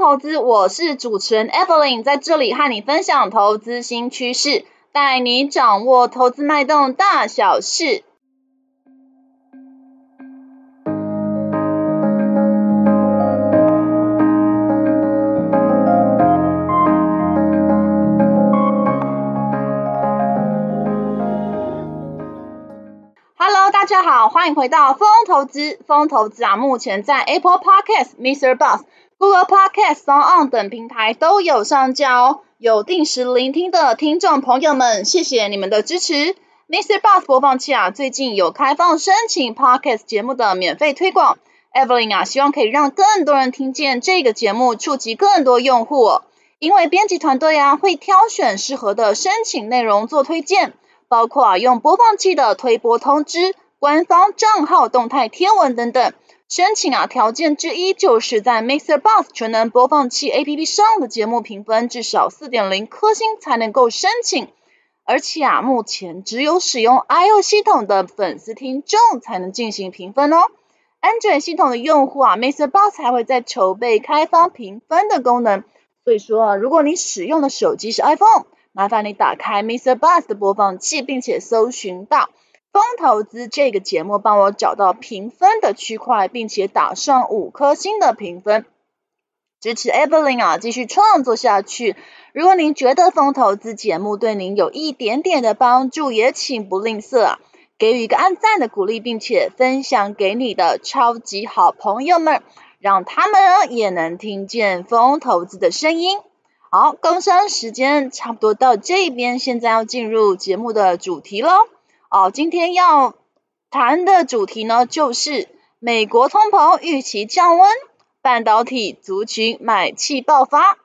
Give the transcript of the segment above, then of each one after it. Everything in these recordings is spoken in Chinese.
投资，我是主持人 Evelyn，在这里和你分享投资新趋势，带你掌握投资脉动大小事。Hello，大家好，欢迎回到风投资。风投资啊，目前在 Apple Podcast、Mr. Bus、Google Podcast、s o n On 等平台都有上架哦。有定时聆听的听众朋友们，谢谢你们的支持。Mr. Bus 播放器啊，最近有开放申请 Podcast 节目的免费推广。Evelyn 啊，希望可以让更多人听见这个节目，触及更多用户。因为编辑团队啊，会挑选适合的申请内容做推荐，包括啊，用播放器的推播通知。官方账号动态贴文等等，申请啊条件之一就是在 Mr. Boss 全能播放器 APP 上的节目评分至少四点零颗星才能够申请，而且啊目前只有使用 IO 系统的粉丝听众才能进行评分哦，Android 系统的用户啊，Mr. Boss 还会在筹备开发评分的功能，所以说啊如果你使用的手机是 iPhone，麻烦你打开 Mr. Boss 的播放器，并且搜寻到。风投资这个节目，帮我找到评分的区块，并且打上五颗星的评分，支持 Evelyn 啊，继续创作下去。如果您觉得风投资节目对您有一点点的帮助，也请不吝啬啊，给予一个按赞的鼓励，并且分享给你的超级好朋友们，让他们也能听见风投资的声音。好，工商时间差不多到这边，现在要进入节目的主题喽。哦，今天要谈的主题呢，就是美国通膨预期降温，半导体族群买气爆发。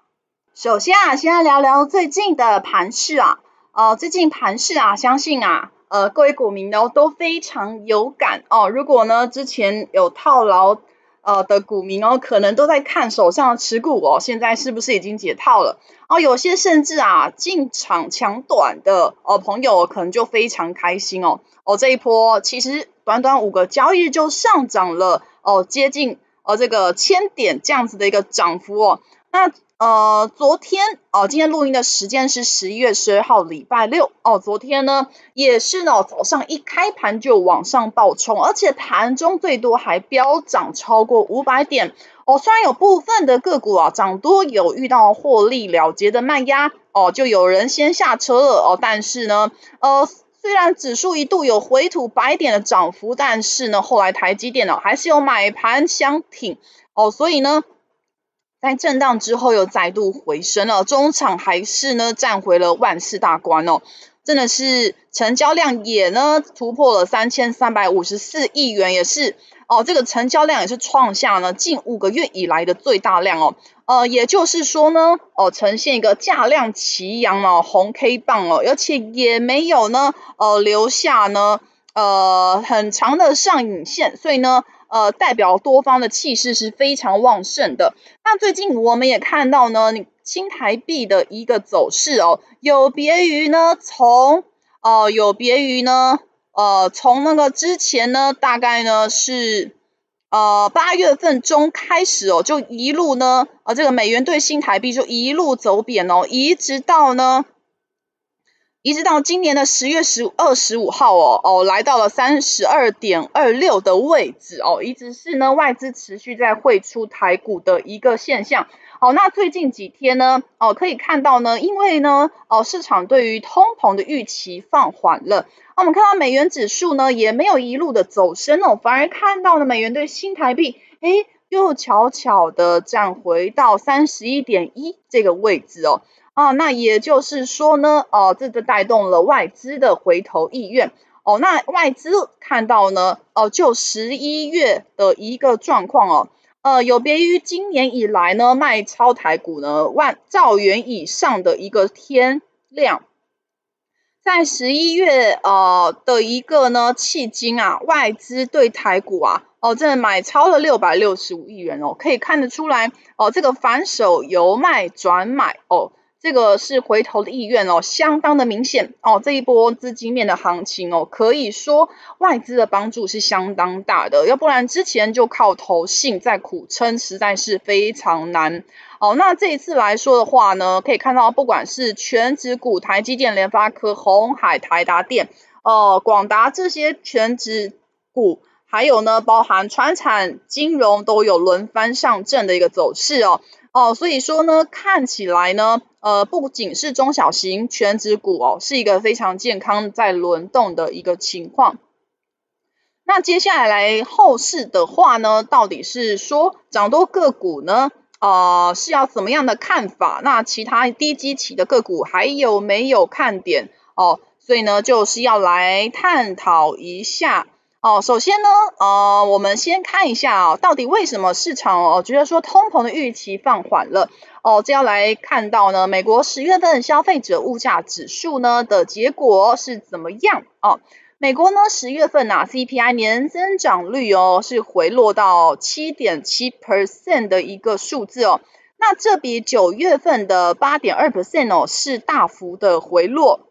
首先啊，先来聊聊最近的盘势啊。呃，最近盘势啊，相信啊，呃，各位股民呢都非常有感哦。如果呢之前有套牢呃的股民哦，可能都在看手上的持股哦，现在是不是已经解套了？哦，有些甚至啊进场抢短的哦朋友可能就非常开心哦。哦，这一波其实短短五个交易日就上涨了哦，接近呃这个千点这样子的一个涨幅哦。那呃，昨天哦，今天录音的时间是十一月十二号，礼拜六哦。昨天呢，也是呢，早上一开盘就往上暴冲，而且盘中最多还飙涨超过五百点哦。虽然有部分的个股啊涨多有遇到获利了结的卖压哦，就有人先下车了哦。但是呢，呃，虽然指数一度有回吐百点的涨幅，但是呢，后来台积电呢还是有买盘相挺哦，所以呢。在震荡之后又再度回升了，中场还是呢站回了万事大关哦，真的是成交量也呢突破了三千三百五十四亿元，也是哦这个成交量也是创下呢近五个月以来的最大量哦，呃也就是说呢哦呈现一个价量齐扬哦红 K 棒哦，而且也没有呢呃留下呢呃很长的上影线，所以呢。呃，代表多方的气势是非常旺盛的。那最近我们也看到呢，你新台币的一个走势哦，有别于呢，从呃，有别于呢，呃，从那个之前呢，大概呢是呃八月份中开始哦，就一路呢，呃，这个美元兑新台币就一路走贬哦，一直到呢。一直到今年的十月十二十五号哦哦，来到了三十二点二六的位置哦，一直是呢外资持续在汇出台股的一个现象。好，那最近几天呢哦，可以看到呢，因为呢哦市场对于通膨的预期放缓了，我们看到美元指数呢也没有一路的走升哦，反而看到了美元兑新台币诶又悄悄的站回到三十一点一这个位置哦。啊，那也就是说呢，哦、这个带动了外资的回头意愿。哦，那外资看到呢，哦、就十一月的一个状况哦，呃、有别于今年以来呢，卖超台股呢万兆元以上的一个天量，在十一月呃的一个呢迄今啊，外资对台股啊，哦，真的买超了六百六十五亿元哦，可以看得出来哦，这个反手由卖转买哦。这个是回头的意愿哦，相当的明显哦。这一波资金面的行情哦，可以说外资的帮助是相当大的，要不然之前就靠投信在苦撑，实在是非常难哦。那这一次来说的话呢，可以看到不管是全指股，台积电、联发科、鸿海、台达电、呃广达这些全指股，还有呢，包含传产、金融都有轮番上阵的一个走势哦。哦，所以说呢，看起来呢，呃，不仅是中小型全值股哦，是一个非常健康在轮动的一个情况。那接下来来后市的话呢，到底是说涨多个股呢，呃，是要怎么样的看法？那其他低基期的个股还有没有看点？哦，所以呢，就是要来探讨一下。哦，首先呢，呃，我们先看一下哦，到底为什么市场哦觉得说通膨的预期放缓了？哦，这要来看到呢，美国十月份消费者物价指数呢的结果是怎么样？哦，美国呢十月份呐、啊、CPI 年增长率哦是回落到七点七 percent 的一个数字哦，那这比九月份的八点二 percent 哦是大幅的回落。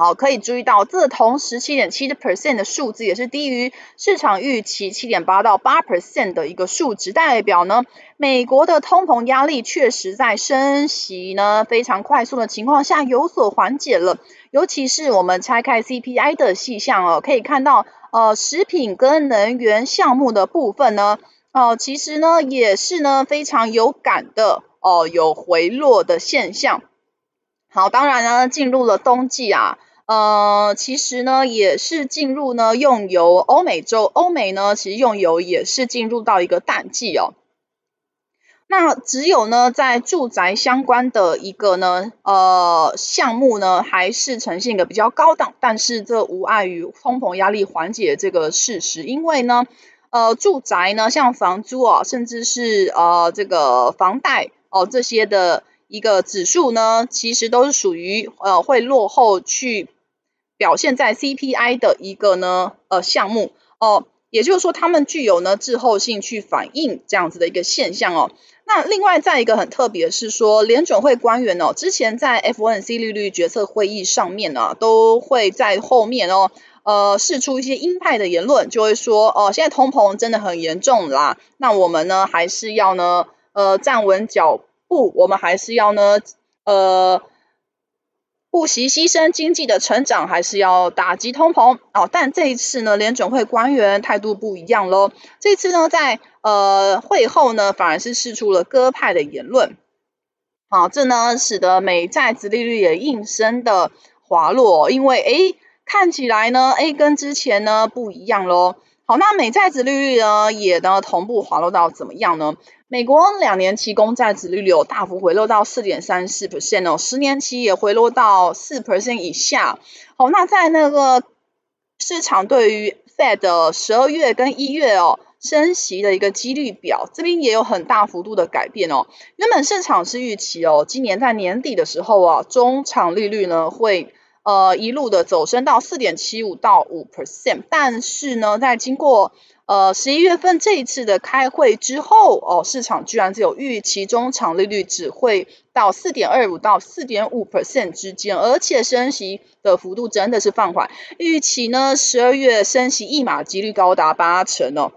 好，可以注意到，这同时七点七的 percent 的数字也是低于市场预期七点八到八 percent 的一个数值，代表呢，美国的通膨压力确实在升息呢非常快速的情况下有所缓解了。尤其是我们拆开 CPI 的细项哦，可以看到，呃，食品跟能源项目的部分呢，哦、呃，其实呢也是呢非常有感的哦、呃，有回落的现象。好，当然呢，进入了冬季啊。呃，其实呢，也是进入呢用油，欧美洲，欧美呢，其实用油也是进入到一个淡季哦。那只有呢，在住宅相关的一个呢，呃，项目呢，还是呈现一个比较高档，但是这无碍于通膨压力缓解这个事实，因为呢，呃，住宅呢，像房租啊，甚至是呃这个房贷哦、这些的一个指数呢，其实都是属于呃会落后去。表现在 CPI 的一个呢呃项目哦，也就是说，他们具有呢滞后性去反映这样子的一个现象哦。那另外再一个很特别是说，联准会官员哦，之前在 FOMC 利率决策会议上面呢，都会在后面哦呃释出一些鹰派的言论，就会说哦，现在通膨真的很严重啦，那我们呢还是要呢呃站稳脚步，我们还是要呢呃。不惜牺牲经济的成长，还是要打击通膨哦。但这一次呢，联准会官员态度不一样喽。这次呢，在呃会后呢，反而是释出了鸽派的言论。好、这呢使得美债殖利率也应声的滑落，因为诶看起来呢，诶跟之前呢不一样喽。好，那美债殖利率呢也呢同步滑落到怎么样呢？美国两年期公债殖利率有大幅回落到四点三四 percent 哦，十年期也回落到四 percent 以下。好，那在那个市场对于 Fed 十二月跟一月哦升息的一个几率表，这边也有很大幅度的改变哦。原本市场是预期哦，今年在年底的时候啊，中场利率呢会呃一路的走升到四点七五到五 percent，但是呢，在经过呃，十一月份这一次的开会之后，哦，市场居然只有预期中长利率只会到四点二五到四点五 percent 之间，而且升息的幅度真的是放缓。预期呢，十二月升息一码几率高达八成哦。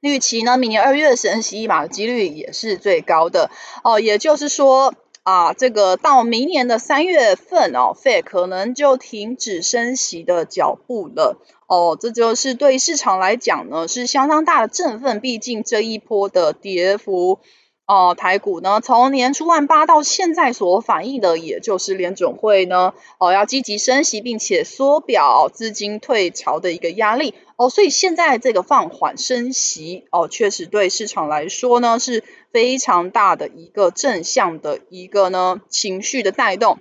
预期呢，明年二月升息一码的几率也是最高的哦。也就是说啊，这个到明年的三月份哦，Fed 可能就停止升息的脚步了。哦，这就是对市场来讲呢，是相当大的振奋。毕竟这一波的跌幅，哦、台股呢，从年初万八到现在所反映的，也就是联准会呢，哦、要积极升息，并且缩表资金退潮的一个压力。哦，所以现在这个放缓升息，哦、确实对市场来说呢，是非常大的一个正向的一个呢情绪的带动。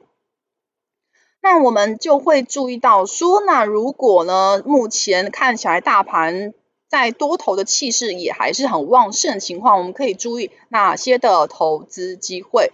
那我们就会注意到说，那如果呢，目前看起来大盘在多头的气势也还是很旺盛情况，我们可以注意哪些的投资机会？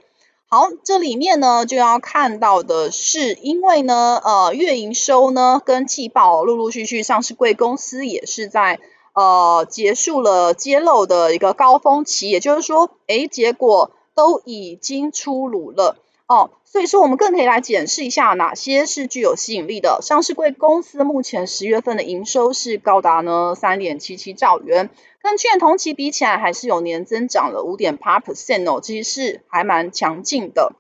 好，这里面呢就要看到的是，因为呢，呃，月营收呢跟季报陆陆续续上市贵公司也是在呃结束了揭露的一个高峰期，也就是说，诶，结果都已经出炉了。哦，所以说我们更可以来检视一下哪些是具有吸引力的。上市贵公司目前十月份的营收是高达呢三点七七兆元，跟去年同期比起来还是有年增长了五点八 percent 哦，其实是还蛮强劲的。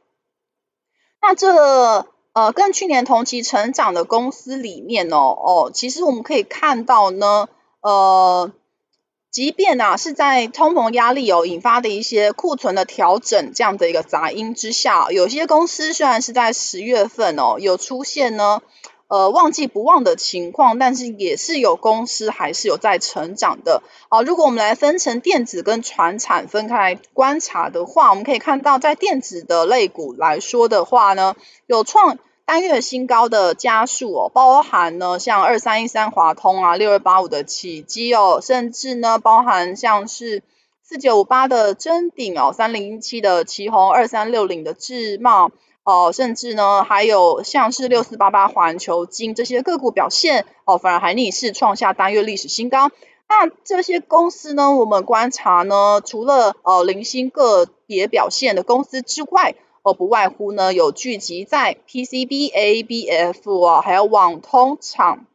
那这呃跟去年同期成长的公司里面哦哦，其实我们可以看到呢，呃。即便呐、啊、是在通膨压力有引发的一些库存的调整这样的一个杂音之下，有些公司虽然是在十月份哦有出现呢呃旺季不旺的情况，但是也是有公司还是有在成长的。好，如果我们来分成电子跟传产分开来观察的话，我们可以看到在电子的类股来说的话呢，有创。单月新高的加速哦，包含呢像二三一三华通啊，六二八五的启碁哦，甚至呢包含像是四九五八的臻鼎哦，三零一七的奇鋐，二三六零的智茂哦，甚至呢还有像是六四八八环球金这些个股表现哦，反而还逆势创下单月历史新高。那这些公司呢，我们观察呢，除了呃零星个别表现的公司之外，哦，不外乎呢，有聚集在 PCB、ABF 哦，还有网通厂，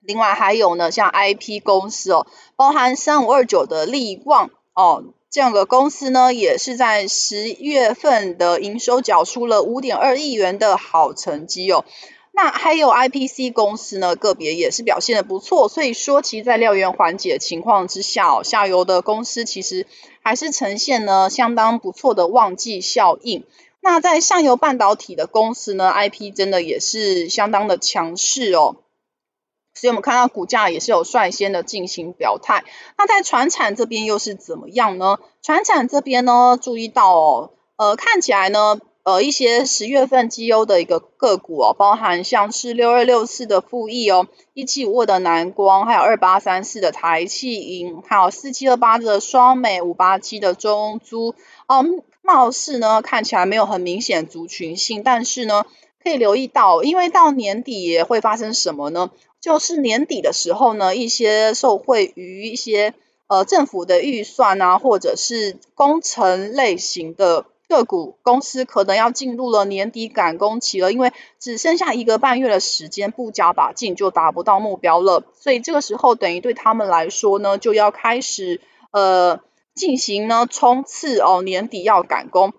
另外还有呢，像 IP 公司哦，包含三五二九的力旺哦，这样的公司呢，也是在十月份的营收缴出了五点二亿元的好成绩哦。那还有 IPC 公司呢，个别也是表现的不错，所以说其实在料源缓解情况之下，下游的公司其实还是呈现呢相当不错的旺季效应。那在上游半导体的公司呢，IP 真的也是相当的强势哦，所以我们看到股价也是有率先的进行表态。那在船产这边又是怎么样呢？船产这边呢，注意到哦，呃，看起来呢，呃，一些十月份绩优的一个个股哦，包含像是六二六四的富益哦，一七五二的南光，还有二八三四的台企银，还有四七二八的双美，五八七的中租，嗯。貌似呢，看起来没有很明显族群性，但是呢，可以留意到，因为到年底也会发生什么呢？就是年底的时候呢，一些受惠于一些呃政府的预算啊，或者是工程类型的个股公司，可能要进入了年底赶工期了，因为只剩下一个半月的时间，不加把劲就达不到目标了，所以这个时候等于对他们来说呢，就要开始呃。进行呢冲刺哦，年底要赶工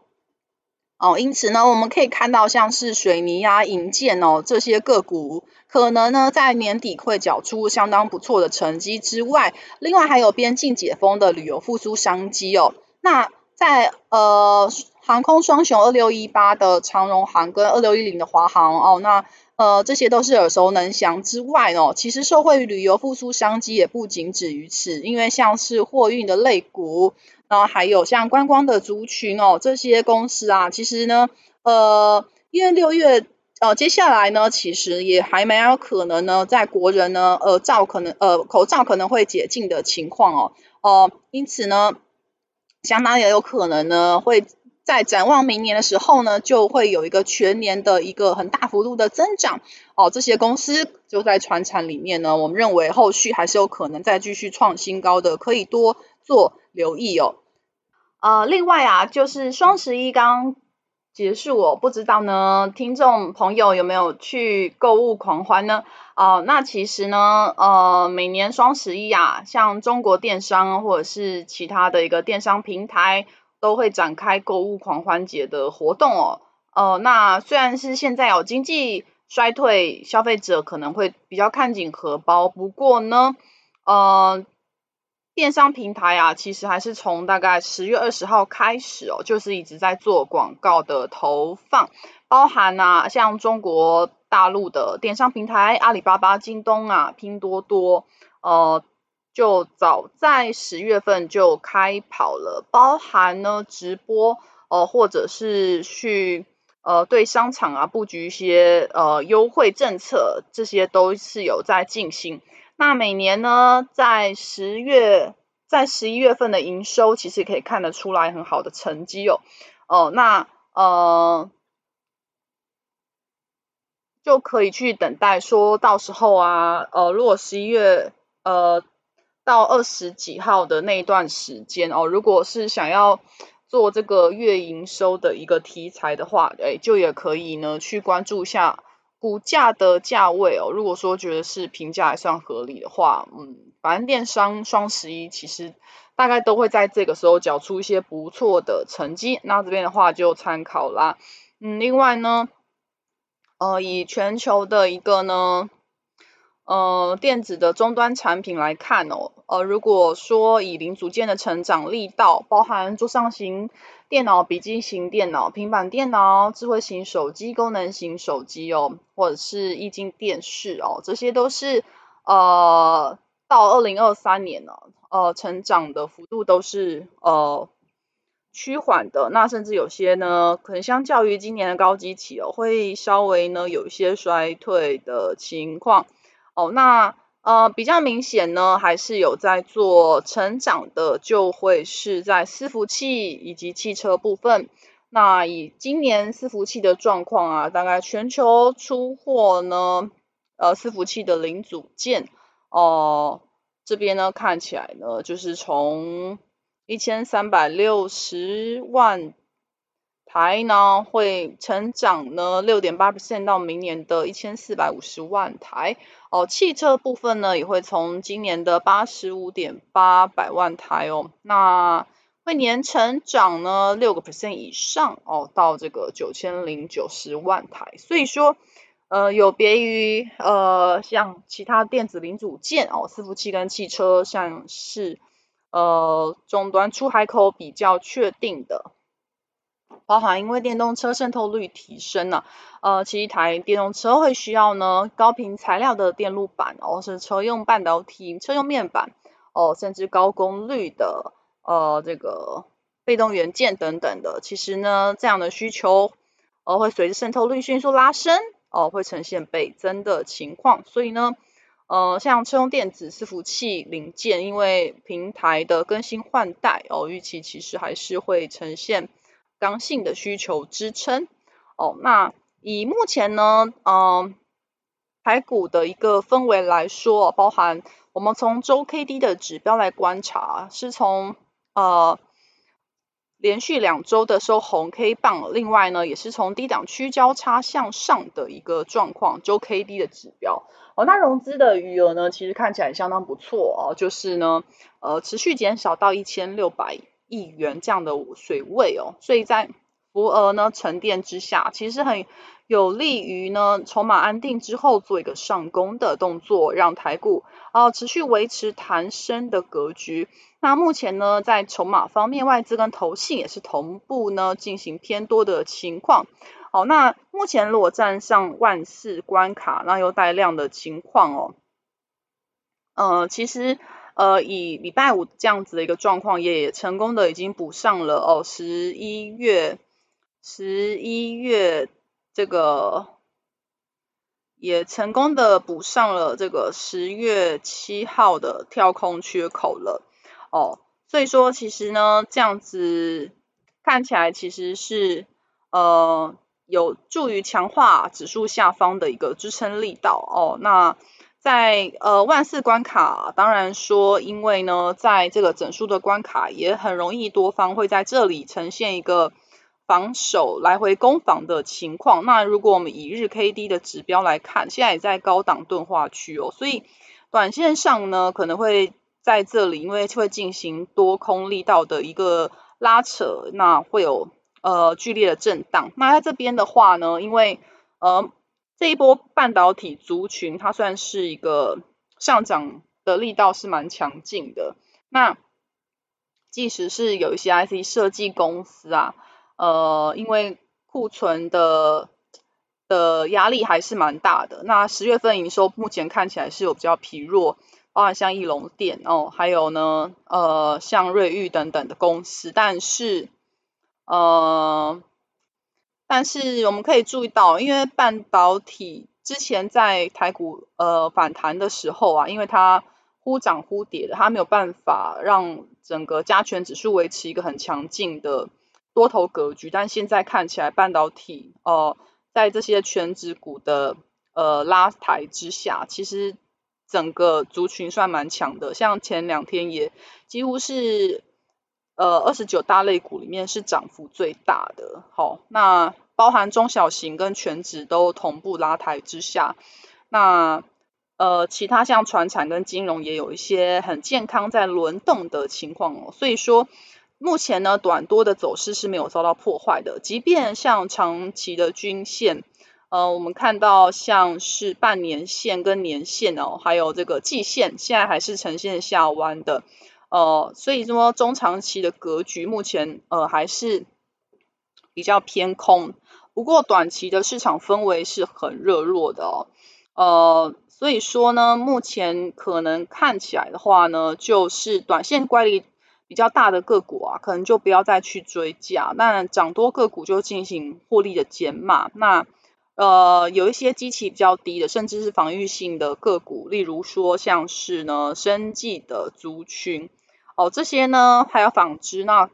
哦，因此呢，我们可以看到像是水泥啊、银建哦这些个股，可能呢在年底会缴出相当不错的成绩之外，另外还有边境解封的旅游复苏商机哦。那在呃航空双雄二六一八的长荣航跟二六一零的华航哦，那。呃，这些都是耳熟能详之外哦，其实受惠于旅游复苏商机也不仅止于此，因为像是货运的类股，然后还有像观光的族群哦，这些公司啊，其实呢，呃，因为六月呃接下来呢，其实也还蛮有可能呢，在国人呢，呃，罩可能呃口罩可能会解禁的情况哦，呃，因此呢，相当也有可能呢会。在展望明年的时候呢，就会有一个全年的一个很大幅度的增长哦。这些公司就在船产里面呢，我们认为后续还是有可能再继续创新高的，可以多做留意哦。呃，另外啊，就是双十一刚结束，我不知道呢，听众朋友有没有去购物狂欢呢？哦、那其实呢，呃，每年双十一啊，像中国电商或者是其他的一个电商平台。都会展开购物狂欢节的活动哦，呃，那虽然是现在有经济衰退，消费者可能会比较看紧荷包，不过呢，呃，电商平台啊，其实还是从大概十月二十号开始哦，就是一直在做广告的投放，包含啊，像中国大陆的电商平台阿里巴巴、京东啊、拼多多，呃。就早在十月份就开跑了，包含呢直播，呃，或者是去呃对商场啊布局一些呃优惠政策，这些都是有在进行。那每年呢，在十月，在十一月份的营收，其实可以看得出来很好的成绩哦。哦、那呃就可以去等待，说到时候啊，呃，如果十一月呃。到二十几号的那一段时间哦，如果是想要做这个月营收的一个题材的话，哎，就也可以呢去关注一下股价的价位哦。如果说觉得是评价还算合理的话，嗯，反正电商双十一其实大概都会在这个时候缴出一些不错的成绩，那这边的话就参考啦。嗯，另外呢，呃，以全球的一个呢。呃，电子的终端产品来看哦，呃，如果说以零组件的成长力道，包含桌上型电脑、笔记型电脑、平板电脑、智慧型手机、功能型手机哦，或者是液晶电视哦，这些都是呃到二零二三年呢，呃，成长的幅度都是呃趋缓的，那甚至有些呢，可能相较于今年的高基期哦，会稍微呢有一些衰退的情况。哦，那呃比较明显呢，还是有在做成长的，就会是在伺服器以及汽车部分。那以今年伺服器的状况啊，大概全球出货呢，呃伺服器的零组件哦、这边呢看起来呢，就是从一千三百六十万。台呢会成长呢六点八 percent 到明年的一千四百五十万台哦，汽车部分呢也会从今年的八十五点八百万台哦，那会年成长呢六个 percent 以上哦，到这个九千零九十万台，所以说呃有别于呃像其他电子零组件哦，伺服器跟汽车像是呃终端出海口比较确定的。包含因为电动车渗透率提升了，呃，其实一台电动车会需要呢高频材料的电路板，哦，是车用半导体、车用面板，哦，甚至高功率的呃这个被动元件等等的。其实呢，这样的需求呃会随着渗透率迅速拉升，哦、呃，会呈现倍增的情况。所以呢，呃，像车用电子伺服器零件，因为平台的更新换代，哦，预期其实还是会呈现。刚性的需求支撑。哦，那以目前呢，嗯、呃，台股的一个氛围来说，包含我们从周 K D 的指标来观察，是从呃连续两周的收红 K 棒，另外呢，也是从低档区交叉向上的一个状况，周 K D 的指标。哦，那融资的余额呢，其实看起来相当不错哦，就是呢，呃，持续减少到一千六百亿。亿元这样的水位哦，所以在浮额呢沉淀之下，其实很有利于呢筹码安定之后做一个上攻的动作，让台股啊、持续维持弹升的格局。那目前呢在筹码方面，外资跟投信也是同步呢进行偏多的情况。好，那目前如果站上万四关卡，那又带量的情况哦，呃，其实。呃，以礼拜五这样子的一个状况，也成功的已经补上了哦，十一月十一月这个也成功的补上了这个十月七号的跳空缺口了哦，所以说其实呢，这样子看起来其实是呃有助于强化指数下方的一个支撑力道哦，那。在呃万四关卡，当然说，因为呢，在这个整数的关卡也很容易多方会在这里呈现一个防守来回攻防的情况。那如果我们以日 K D 的指标来看，现在也在高档钝化区哦，所以短线上呢可能会在这里，因为会进行多空力道的一个拉扯，那会有呃剧烈的震荡。那在这边的话呢，因为呃。这一波半导体族群，它算是一个上涨的力道是蛮强劲的。那即使是有一些 IC 设计公司啊，呃，因为库存的的压力还是蛮大的。那十月份营收目前看起来是有比较疲弱，包含像义隆电哦，还有呢，呃，像瑞昱等等的公司，但是呃。但是我们可以注意到，因为半导体之前在台股呃反弹的时候啊，因为它忽涨忽跌的，它没有办法让整个加权指数维持一个很强劲的多头格局。但现在看起来，半导体呃在这些权值股的呃拉抬之下，其实整个族群算蛮强的。像前两天也几乎是。呃二十九大类股里面是涨幅最大的。好，那包含中小型跟权值都同步拉抬之下，那呃其他像传产跟金融也有一些很健康在轮动的情况哦。所以说目前呢短多的走势是没有遭到破坏的，即便像长期的均线。呃，我们看到像是半年线跟年线哦，还有这个季线，现在还是呈现下弯的，呃，所以说中长期的格局目前呃还是比较偏空，不过短期的市场氛围是很热络的哦，呃，所以说呢，目前可能看起来的话呢，就是短线乖离比较大的个股啊，可能就不要再去追价，那涨多个股就进行获利的减码，那。呃，有一些基期比较低的，甚至是防御性的个股，例如说像是呢，生技的族群，哦，这些呢还有纺织，那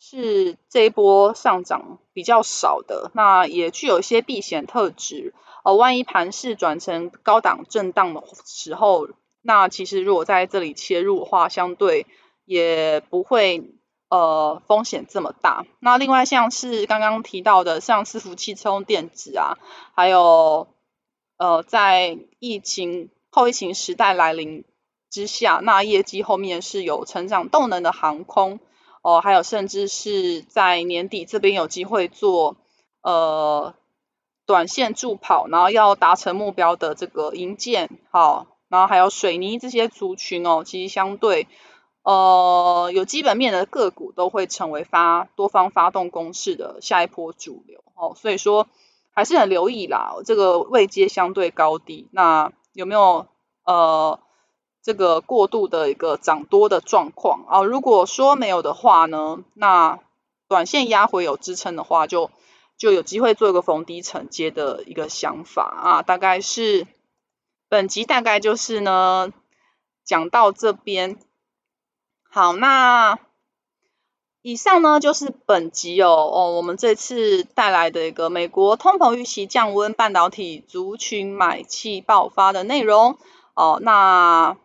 是这一波上涨比较少的，那也具有一些避险特质，哦，万一盘势转成高档震荡的时候，那其实如果在这里切入的话，相对也不会。呃，风险这么大。那另外像是刚刚提到的，像伺服器、车用电子啊，还有呃，在疫情后疫情时代来临之下，那业绩后面是有成长动能的航空哦、还有甚至是在年底这边有机会做呃短线助跑，然后要达成目标的这个营建，好，然后还有水泥这些族群哦，其实相对。呃，有基本面的个股都会成为发多方发动攻势的下一波主流哦，所以说还是很留意啦。这个位阶相对高低，那有没有呃这个过度的一个涨多的状况啊？如果说没有的话呢，那短线压回有支撑的话就，就有机会做一个逢低承接的一个想法啊。大概是本集大概就是呢讲到这边。好，那以上呢就是本集哦哦，我们这次带来的一个美国通膨预期降温，半导体族群买气爆发的内容哦。那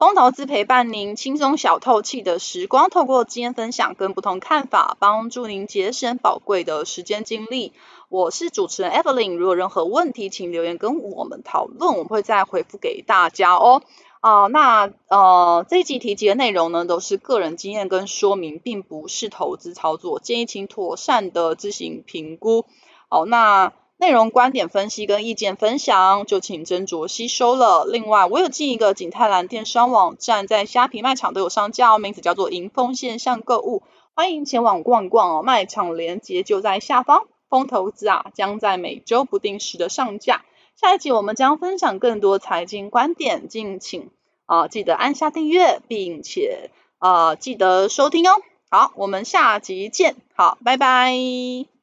风投资陪伴您轻松小透气的时光，透过经验分享跟不同看法，帮助您节省宝贵的时间精力。我是主持人 Evelyn，如果任何问题，请留言跟我们讨论，我们会再回复给大家哦。啊、那呃这一集提及的内容呢，都是个人经验跟说明，并不是投资操作，建议请妥善的自行评估。好，那内容观点分析跟意见分享，就请斟酌吸收了。另外，我有进一个景泰蓝电商网站，在虾皮卖场都有上架，名字叫做莹丰线上购物，欢迎前往逛逛哦。卖场链接就在下方。风投资啊，将在每周不定时的上架。下一集我们将分享更多财经观点，敬请啊记得按下订阅，并且啊记得收听哦。好，我们下集见，好，拜拜。